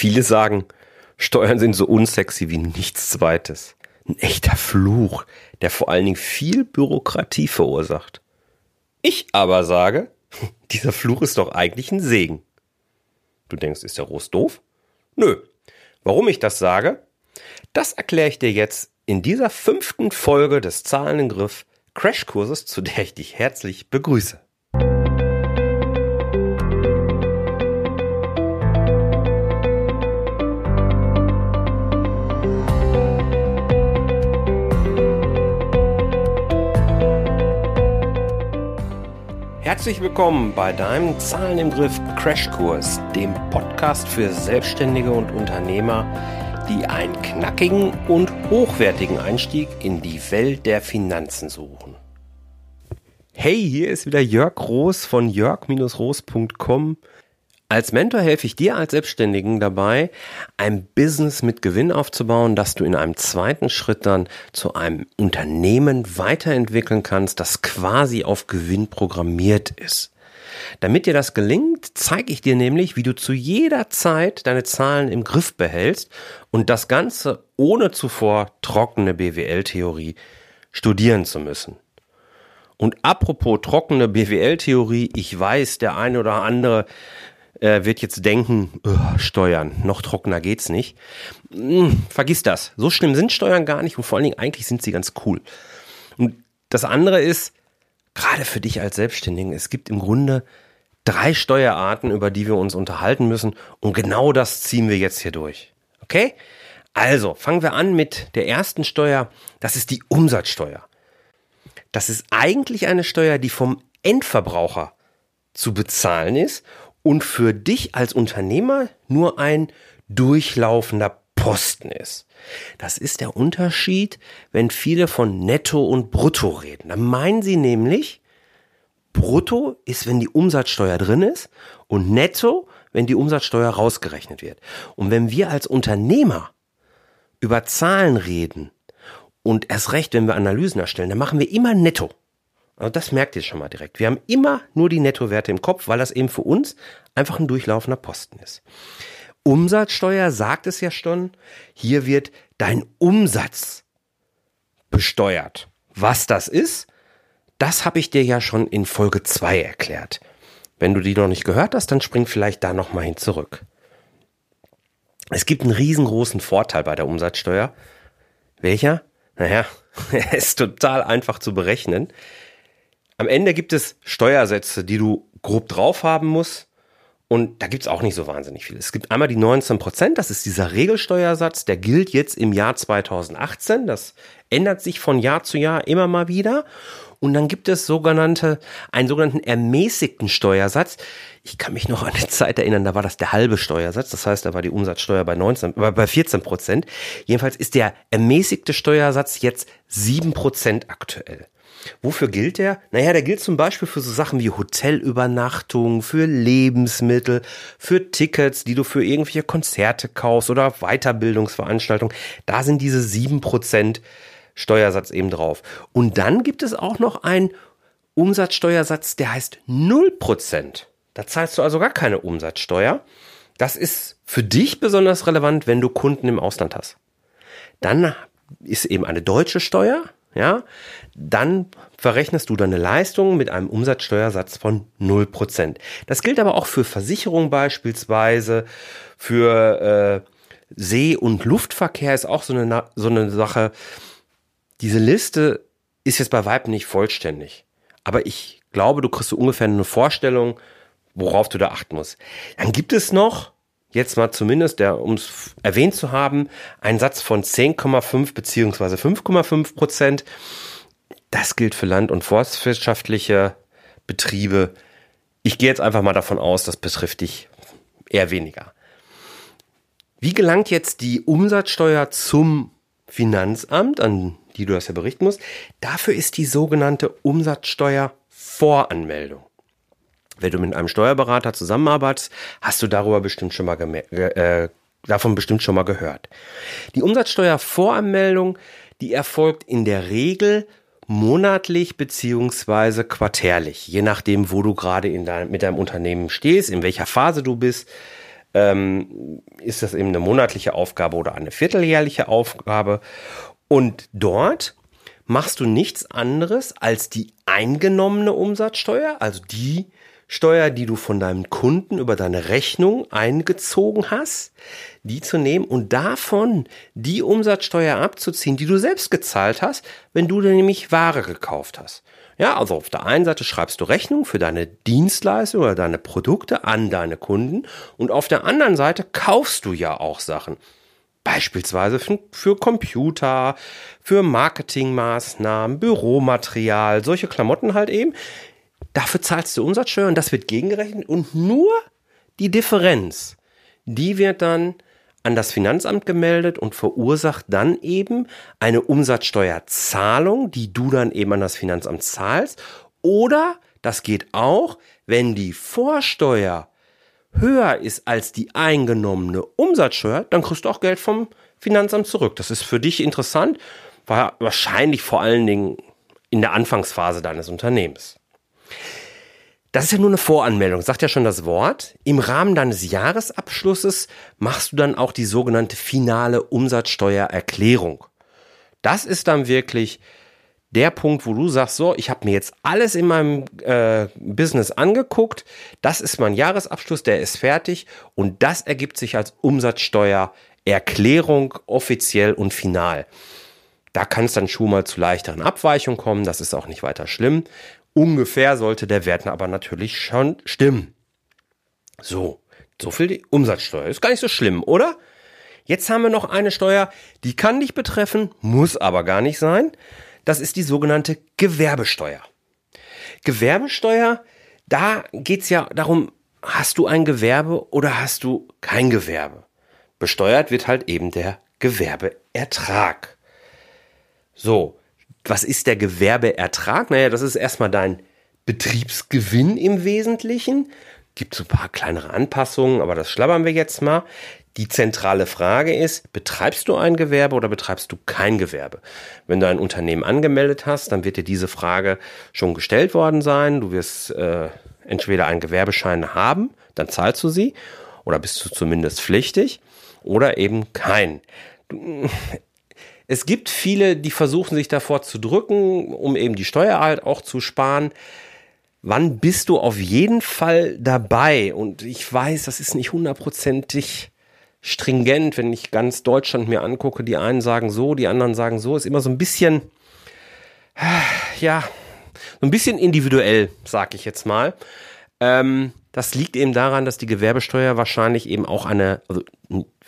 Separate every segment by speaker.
Speaker 1: Viele sagen, Steuern sind so unsexy wie nichts zweites. Ein echter Fluch, der vor allen Dingen viel Bürokratie verursacht. Ich aber sage, dieser Fluch ist doch eigentlich ein Segen. Du denkst, ist der Rost doof? Nö. Warum ich das sage? Das erkläre ich dir jetzt in dieser fünften Folge des Zahlen im Griff Crashkurses, zu der ich dich herzlich begrüße. Herzlich willkommen bei deinem Zahlen im Griff Crashkurs, dem Podcast für Selbstständige und Unternehmer, die einen knackigen und hochwertigen Einstieg in die Welt der Finanzen suchen. Hey, hier ist wieder Jörg Roos von jörg-roos.com als Mentor helfe ich dir als Selbstständigen dabei, ein Business mit Gewinn aufzubauen, das du in einem zweiten Schritt dann zu einem Unternehmen weiterentwickeln kannst, das quasi auf Gewinn programmiert ist. Damit dir das gelingt, zeige ich dir nämlich, wie du zu jeder Zeit deine Zahlen im Griff behältst und das Ganze ohne zuvor trockene BWL-Theorie studieren zu müssen. Und apropos trockene BWL-Theorie, ich weiß, der eine oder andere äh, wird jetzt denken, oh, Steuern, noch trockener geht's nicht. Hm, vergiss das. So schlimm sind Steuern gar nicht und vor allen Dingen eigentlich sind sie ganz cool. Und das andere ist, gerade für dich als Selbstständigen, es gibt im Grunde drei Steuerarten, über die wir uns unterhalten müssen und genau das ziehen wir jetzt hier durch. Okay? Also, fangen wir an mit der ersten Steuer, das ist die Umsatzsteuer. Das ist eigentlich eine Steuer, die vom Endverbraucher zu bezahlen ist und für dich als Unternehmer nur ein durchlaufender Posten ist. Das ist der Unterschied, wenn viele von Netto und Brutto reden. Dann meinen sie nämlich, Brutto ist, wenn die Umsatzsteuer drin ist und Netto, wenn die Umsatzsteuer rausgerechnet wird. Und wenn wir als Unternehmer über Zahlen reden und erst recht, wenn wir Analysen erstellen, dann machen wir immer Netto. Also das merkt ihr schon mal direkt. Wir haben immer nur die Nettowerte im Kopf, weil das eben für uns einfach ein durchlaufender Posten ist. Umsatzsteuer sagt es ja schon. Hier wird dein Umsatz besteuert. Was das ist, das habe ich dir ja schon in Folge 2 erklärt. Wenn du die noch nicht gehört hast, dann spring vielleicht da nochmal hin zurück. Es gibt einen riesengroßen Vorteil bei der Umsatzsteuer. Welcher? Naja, er ist total einfach zu berechnen. Am Ende gibt es Steuersätze, die du grob drauf haben musst. Und da gibt's auch nicht so wahnsinnig viel. Es gibt einmal die 19 Prozent, das ist dieser Regelsteuersatz, der gilt jetzt im Jahr 2018. Das ändert sich von Jahr zu Jahr immer mal wieder. Und dann gibt es sogenannte, einen sogenannten ermäßigten Steuersatz. Ich kann mich noch an die Zeit erinnern, da war das der halbe Steuersatz. Das heißt, da war die Umsatzsteuer bei 19, bei 14 Prozent. Jedenfalls ist der ermäßigte Steuersatz jetzt 7 Prozent aktuell. Wofür gilt der? Naja, der gilt zum Beispiel für so Sachen wie Hotelübernachtung, für Lebensmittel, für Tickets, die du für irgendwelche Konzerte kaufst oder Weiterbildungsveranstaltungen. Da sind diese sieben Prozent Steuersatz eben drauf. Und dann gibt es auch noch einen Umsatzsteuersatz, der heißt null Prozent. Da zahlst du also gar keine Umsatzsteuer. Das ist für dich besonders relevant, wenn du Kunden im Ausland hast. Dann ist eben eine deutsche Steuer, ja, dann verrechnest du deine Leistung mit einem Umsatzsteuersatz von 0%. Das gilt aber auch für Versicherungen beispielsweise, für äh, See- und Luftverkehr ist auch so eine, so eine Sache. Diese Liste ist jetzt bei Vibe nicht vollständig. Aber ich glaube, du kriegst so ungefähr eine Vorstellung, worauf du da achten musst. Dann gibt es noch jetzt mal zumindest, der, um es erwähnt zu haben, ein Satz von 10,5 beziehungsweise 5,5 Prozent. Das gilt für land- und forstwirtschaftliche Betriebe. Ich gehe jetzt einfach mal davon aus, das betrifft dich eher weniger. Wie gelangt jetzt die Umsatzsteuer zum Finanzamt, an die du das ja berichten musst? Dafür ist die sogenannte Umsatzsteuervoranmeldung. Wenn du mit einem Steuerberater zusammenarbeitest, hast du darüber bestimmt schon mal äh, davon bestimmt schon mal gehört. Die Umsatzsteuervoranmeldung, die erfolgt in der Regel monatlich beziehungsweise quartärlich, je nachdem, wo du gerade in dein, mit deinem Unternehmen stehst, in welcher Phase du bist. ähm, ist das eben eine monatliche Aufgabe oder eine vierteljährliche Aufgabe. Und dort machst du nichts anderes als die eingenommene Umsatzsteuer, also die Steuer, die du von deinem Kunden über deine Rechnung eingezogen hast, die zu nehmen und davon die Umsatzsteuer abzuziehen, die du selbst gezahlt hast, wenn du dir nämlich Ware gekauft hast. Ja, also auf der einen Seite schreibst du Rechnung für deine Dienstleistung oder deine Produkte an deine Kunden und auf der anderen Seite kaufst du ja auch Sachen. Beispielsweise für, für Computer, für Marketingmaßnahmen, Büromaterial, solche Klamotten halt eben, Dafür zahlst du Umsatzsteuer und das wird gegengerechnet und nur die Differenz, die wird dann an das Finanzamt gemeldet und verursacht dann eben eine Umsatzsteuerzahlung, die du dann eben an das Finanzamt zahlst. Oder das geht auch, wenn die Vorsteuer höher ist als die eingenommene Umsatzsteuer, dann kriegst du auch Geld vom Finanzamt zurück. Das ist für dich interessant, war wahrscheinlich vor allen Dingen in der Anfangsphase deines Unternehmens. Das ist ja nur eine Voranmeldung, sagt ja schon das Wort. Im Rahmen deines Jahresabschlusses machst du dann auch die sogenannte finale Umsatzsteuererklärung. Das ist dann wirklich der Punkt, wo du sagst, so, ich habe mir jetzt alles in meinem äh, Business angeguckt, das ist mein Jahresabschluss, der ist fertig und das ergibt sich als Umsatzsteuererklärung offiziell und final. Da kann es dann schon mal zu leichteren Abweichungen kommen, das ist auch nicht weiter schlimm. Ungefähr sollte der Wert aber natürlich schon stimmen. So, so viel die Umsatzsteuer. Ist gar nicht so schlimm, oder? Jetzt haben wir noch eine Steuer, die kann dich betreffen, muss aber gar nicht sein. Das ist die sogenannte Gewerbesteuer. Gewerbesteuer, da geht's ja darum, hast du ein Gewerbe oder hast du kein Gewerbe? Besteuert wird halt eben der Gewerbeertrag. So, was ist der Gewerbeertrag? Naja, das ist erstmal dein Betriebsgewinn im Wesentlichen. Gibt so ein paar kleinere Anpassungen, aber das schlabbern wir jetzt mal. Die zentrale Frage ist, betreibst du ein Gewerbe oder betreibst du kein Gewerbe? Wenn du ein Unternehmen angemeldet hast, dann wird dir diese Frage schon gestellt worden sein. Du wirst äh, entweder einen Gewerbeschein haben, dann zahlst du sie, oder bist du zumindest pflichtig, oder eben kein. Es gibt viele, die versuchen sich davor zu drücken, um eben die Steuer halt auch zu sparen. Wann bist du auf jeden Fall dabei? Und ich weiß, das ist nicht hundertprozentig stringent, wenn ich ganz Deutschland mir angucke. Die einen sagen so, die anderen sagen so. Ist immer so ein bisschen, ja, so ein bisschen individuell, sag ich jetzt mal. Ähm, das liegt eben daran, dass die Gewerbesteuer wahrscheinlich eben auch eine, also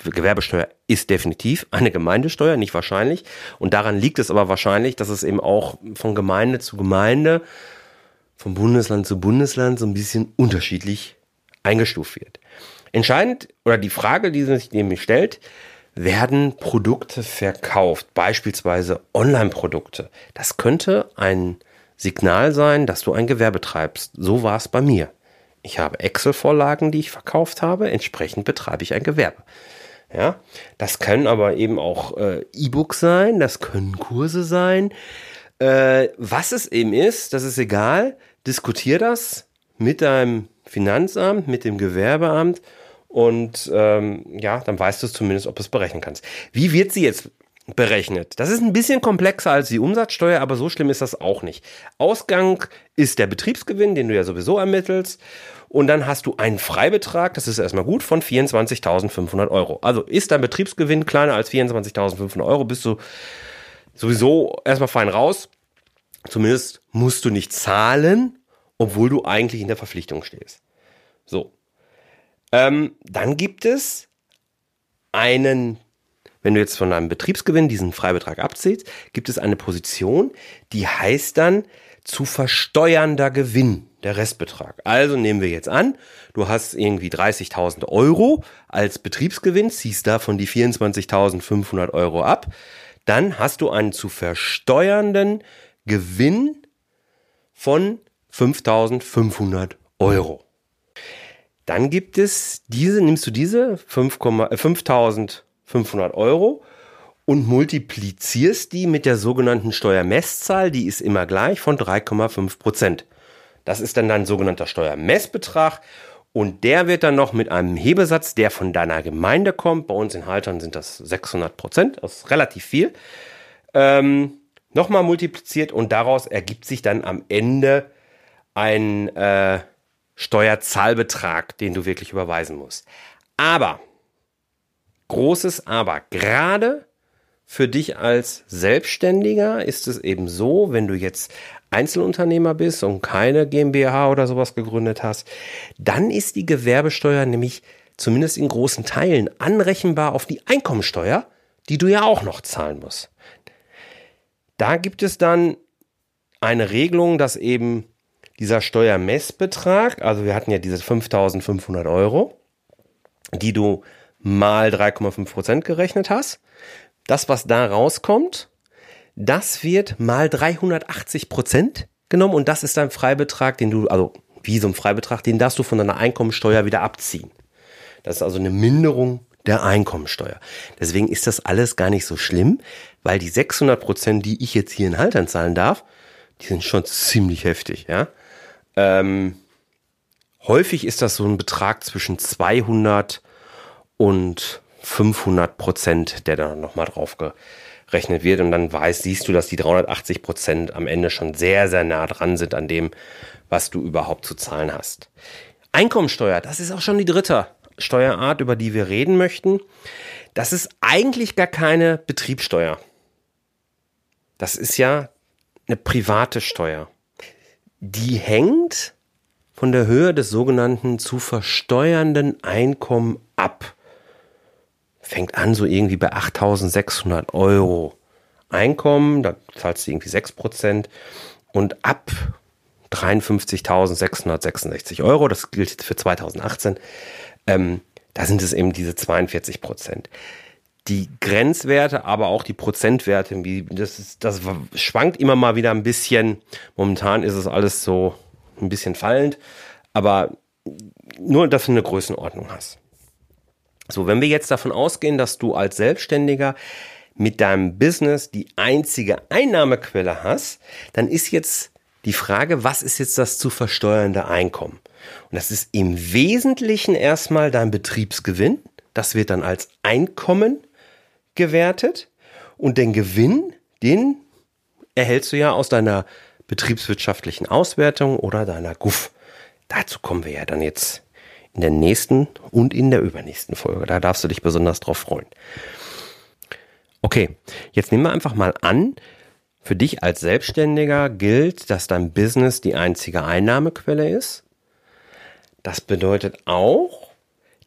Speaker 1: Gewerbesteuer ist definitiv eine Gemeindesteuer, nicht wahrscheinlich. Und daran liegt es aber wahrscheinlich, dass es eben auch von Gemeinde zu Gemeinde, vom Bundesland zu Bundesland so ein bisschen unterschiedlich eingestuft wird. Entscheidend oder die Frage, die sich nämlich stellt, werden Produkte verkauft, beispielsweise Online-Produkte. Das könnte ein Signal sein, dass du ein Gewerbe treibst. So war es bei mir. Ich habe Excel-Vorlagen, die ich verkauft habe. Entsprechend betreibe ich ein Gewerbe. Ja, das können aber eben auch äh, E-Books sein, das können Kurse sein. Äh, was es eben ist, das ist egal. Diskutier das mit deinem Finanzamt, mit dem Gewerbeamt und ähm, ja, dann weißt du es zumindest, ob du es berechnen kannst. Wie wird sie jetzt berechnet. Das ist ein bisschen komplexer als die Umsatzsteuer, aber so schlimm ist das auch nicht. Ausgang ist der Betriebsgewinn, den du ja sowieso ermittelst. Und dann hast du einen Freibetrag, das ist erstmal gut, von 24.500 Euro. Also ist dein Betriebsgewinn kleiner als 24.500 Euro, bist du sowieso erstmal fein raus. Zumindest musst du nicht zahlen, obwohl du eigentlich in der Verpflichtung stehst. So. Ähm, dann gibt es einen wenn du jetzt von deinem Betriebsgewinn diesen Freibetrag abziehst, gibt es eine Position, die heißt dann zu versteuernder Gewinn, der Restbetrag. Also nehmen wir jetzt an, du hast irgendwie 30.000 Euro als Betriebsgewinn, ziehst davon die 24.500 Euro ab, dann hast du einen zu versteuernden Gewinn von 5.500 Euro. Dann gibt es diese, nimmst du diese 5.000 500 Euro und multiplizierst die mit der sogenannten Steuermesszahl, die ist immer gleich, von 3,5 Prozent. Das ist dann dein sogenannter Steuermessbetrag Und der wird dann noch mit einem Hebesatz, der von deiner Gemeinde kommt, bei uns in Haltern sind das 600 Prozent, das ist relativ viel, ähm, nochmal multipliziert und daraus ergibt sich dann am Ende ein äh, Steuerzahlbetrag, den du wirklich überweisen musst. Aber, großes Aber, gerade für dich als Selbstständiger ist es eben so, wenn du jetzt Einzelunternehmer bist und keine GmbH oder sowas gegründet hast, dann ist die Gewerbesteuer nämlich zumindest in großen Teilen anrechenbar auf die Einkommensteuer, die du ja auch noch zahlen musst. Da gibt es dann eine Regelung, dass eben dieser Steuermessbetrag, also wir hatten ja diese 5500 Euro, die du mal 3,5 Prozent gerechnet hast. Das, was da rauskommt, das wird mal 380 Prozent genommen und das ist dein Freibetrag, den du, also wie so ein Freibetrag, den darfst du von deiner Einkommensteuer wieder abziehen. Das ist also eine Minderung der Einkommensteuer. Deswegen ist das alles gar nicht so schlimm, weil die 600 Prozent, die ich jetzt hier in Haltern zahlen darf, die sind schon ziemlich heftig, ja. Ähm, häufig ist das so ein Betrag zwischen 200 und 500 Prozent, der dann nochmal drauf gerechnet wird. Und dann weißt, siehst du, dass die 380 Prozent am Ende schon sehr, sehr nah dran sind an dem, was du überhaupt zu zahlen hast. Einkommensteuer, das ist auch schon die dritte Steuerart, über die wir reden möchten. Das ist eigentlich gar keine Betriebssteuer. Das ist ja eine private Steuer. Die hängt von der Höhe des sogenannten zu versteuernden Einkommen ab fängt an so irgendwie bei 8.600 Euro Einkommen, da zahlst du irgendwie 6% und ab 53.666 Euro, das gilt jetzt für 2018, ähm, da sind es eben diese 42 Prozent. Die Grenzwerte, aber auch die Prozentwerte, wie, das, ist, das schwankt immer mal wieder ein bisschen. Momentan ist es alles so ein bisschen fallend, aber nur, dass du eine Größenordnung hast. So, wenn wir jetzt davon ausgehen, dass du als Selbstständiger mit deinem Business die einzige Einnahmequelle hast, dann ist jetzt die Frage, was ist jetzt das zu versteuernde Einkommen? Und das ist im Wesentlichen erstmal dein Betriebsgewinn. Das wird dann als Einkommen gewertet. Und den Gewinn, den erhältst du ja aus deiner betriebswirtschaftlichen Auswertung oder deiner GUF. Dazu kommen wir ja dann jetzt in der nächsten und in der übernächsten Folge. Da darfst du dich besonders drauf freuen. Okay, jetzt nehmen wir einfach mal an, für dich als Selbstständiger gilt, dass dein Business die einzige Einnahmequelle ist. Das bedeutet auch,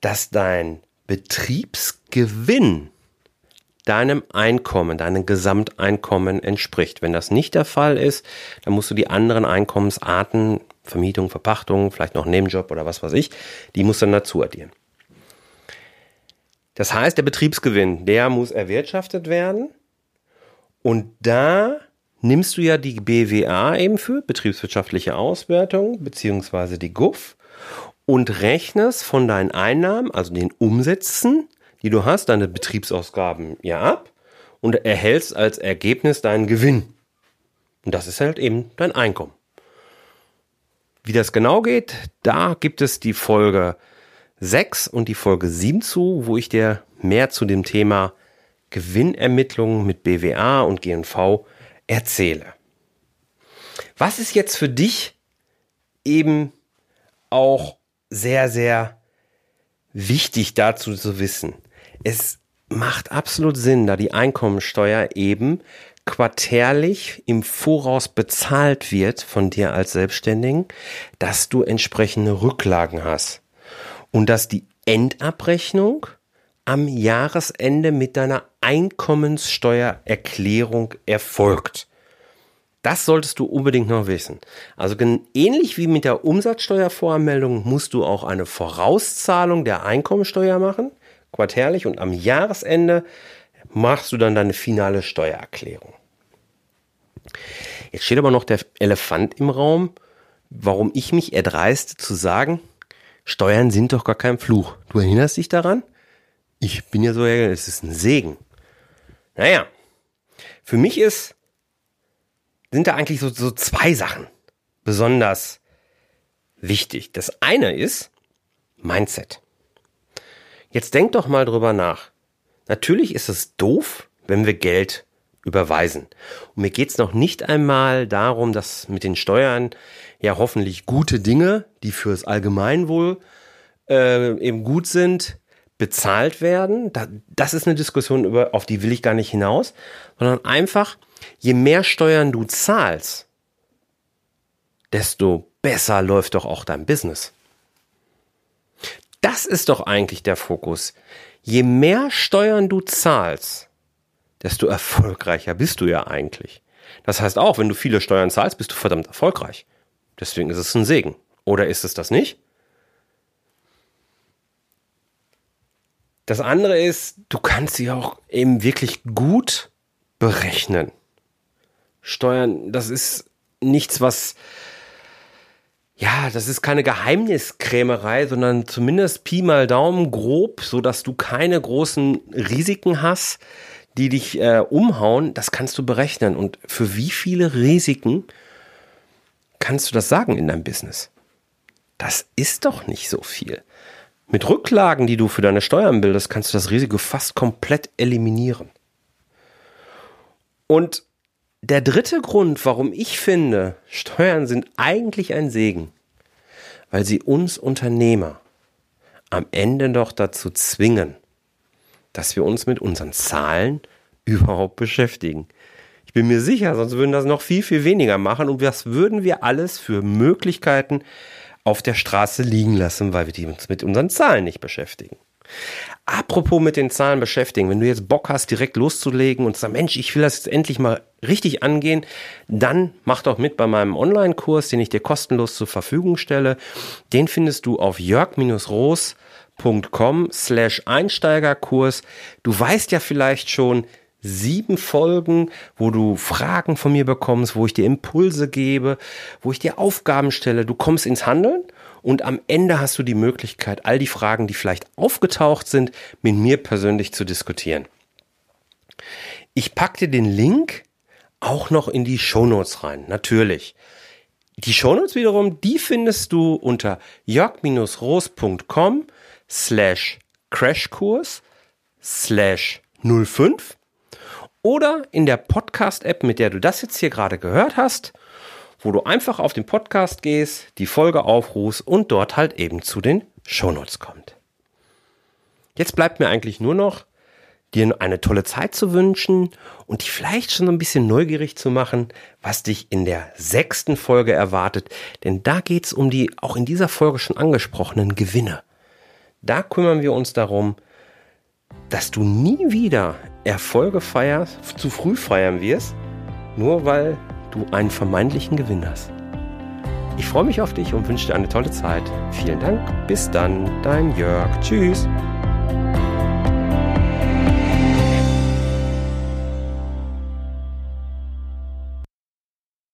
Speaker 1: dass dein Betriebsgewinn deinem Einkommen, deinem Gesamteinkommen entspricht. Wenn das nicht der Fall ist, dann musst du die anderen Einkommensarten Vermietung, Verpachtung, vielleicht noch einen Nebenjob oder was weiß ich, die muss dann dazu addieren. Das heißt, der Betriebsgewinn, der muss erwirtschaftet werden und da nimmst du ja die BWA eben für, betriebswirtschaftliche Auswertung, beziehungsweise die GUF und rechnest von deinen Einnahmen, also den Umsätzen, die du hast, deine Betriebsausgaben ja ab und erhältst als Ergebnis deinen Gewinn. Und das ist halt eben dein Einkommen. Wie das genau geht, da gibt es die Folge 6 und die Folge 7 zu, wo ich dir mehr zu dem Thema Gewinnermittlungen mit BWA und GNV erzähle. Was ist jetzt für dich eben auch sehr, sehr wichtig dazu zu wissen? Es macht absolut Sinn, da die Einkommensteuer eben quartärlich im Voraus bezahlt wird von dir als Selbstständigen, dass du entsprechende Rücklagen hast und dass die Endabrechnung am Jahresende mit deiner Einkommenssteuererklärung erfolgt. Das solltest du unbedingt noch wissen. Also ähnlich wie mit der Umsatzsteuervoranmeldung musst du auch eine Vorauszahlung der Einkommensteuer machen, quartärlich und am Jahresende machst du dann deine finale Steuererklärung. Jetzt steht aber noch der Elefant im Raum, warum ich mich erdreiste zu sagen, Steuern sind doch gar kein Fluch. Du erinnerst dich daran? Ich bin ja so, es ist ein Segen. Naja, für mich ist, sind da eigentlich so, so zwei Sachen besonders wichtig. Das eine ist, Mindset. Jetzt denk doch mal drüber nach. Natürlich ist es doof, wenn wir Geld überweisen. Und mir geht's noch nicht einmal darum, dass mit den Steuern ja hoffentlich gute Dinge, die fürs Allgemeinwohl äh, eben gut sind, bezahlt werden. das ist eine Diskussion, über, auf die will ich gar nicht hinaus, sondern einfach, je mehr Steuern du zahlst, desto besser läuft doch auch dein Business. Das ist doch eigentlich der Fokus. Je mehr Steuern du zahlst, desto erfolgreicher bist du ja eigentlich. Das heißt auch, wenn du viele Steuern zahlst, bist du verdammt erfolgreich. Deswegen ist es ein Segen. Oder ist es das nicht? Das andere ist, du kannst sie auch eben wirklich gut berechnen. Steuern, das ist nichts, was ja, das ist keine Geheimniskrämerei, sondern zumindest Pi mal Daumen grob, so dass du keine großen Risiken hast, die dich äh, umhauen. Das kannst du berechnen. Und für wie viele Risiken kannst du das sagen in deinem Business? Das ist doch nicht so viel. Mit Rücklagen, die du für deine Steuern bildest, kannst du das Risiko fast komplett eliminieren. Und der dritte Grund, warum ich finde, Steuern sind eigentlich ein Segen, weil sie uns Unternehmer am Ende doch dazu zwingen, dass wir uns mit unseren Zahlen überhaupt beschäftigen. Ich bin mir sicher, sonst würden das noch viel, viel weniger machen und was würden wir alles für Möglichkeiten auf der Straße liegen lassen, weil wir uns mit unseren Zahlen nicht beschäftigen. Apropos mit den Zahlen beschäftigen, wenn du jetzt Bock hast, direkt loszulegen und sagst, Mensch, ich will das jetzt endlich mal richtig angehen, dann mach doch mit bei meinem Online-Kurs, den ich dir kostenlos zur Verfügung stelle. Den findest du auf jörg-roos.com slash Einsteigerkurs. Du weißt ja vielleicht schon, sieben Folgen, wo du Fragen von mir bekommst, wo ich dir Impulse gebe, wo ich dir Aufgaben stelle. Du kommst ins Handeln und am Ende hast du die Möglichkeit, all die Fragen, die vielleicht aufgetaucht sind, mit mir persönlich zu diskutieren. Ich packe dir den Link auch noch in die Shownotes rein, natürlich. Die Shownotes wiederum, die findest du unter jörg-roos.com slash crashkurs slash 05 oder in der Podcast-App, mit der du das jetzt hier gerade gehört hast wo du einfach auf den Podcast gehst, die Folge aufrufst und dort halt eben zu den Shownotes kommt. Jetzt bleibt mir eigentlich nur noch, dir eine tolle Zeit zu wünschen und dich vielleicht schon ein bisschen neugierig zu machen, was dich in der sechsten Folge erwartet. Denn da geht's um die auch in dieser Folge schon angesprochenen Gewinne. Da kümmern wir uns darum, dass du nie wieder Erfolge feierst, zu früh feiern wirst, nur weil du einen vermeintlichen Gewinn hast. Ich freue mich auf dich und wünsche dir eine tolle Zeit. Vielen Dank. Bis dann, dein Jörg. Tschüss.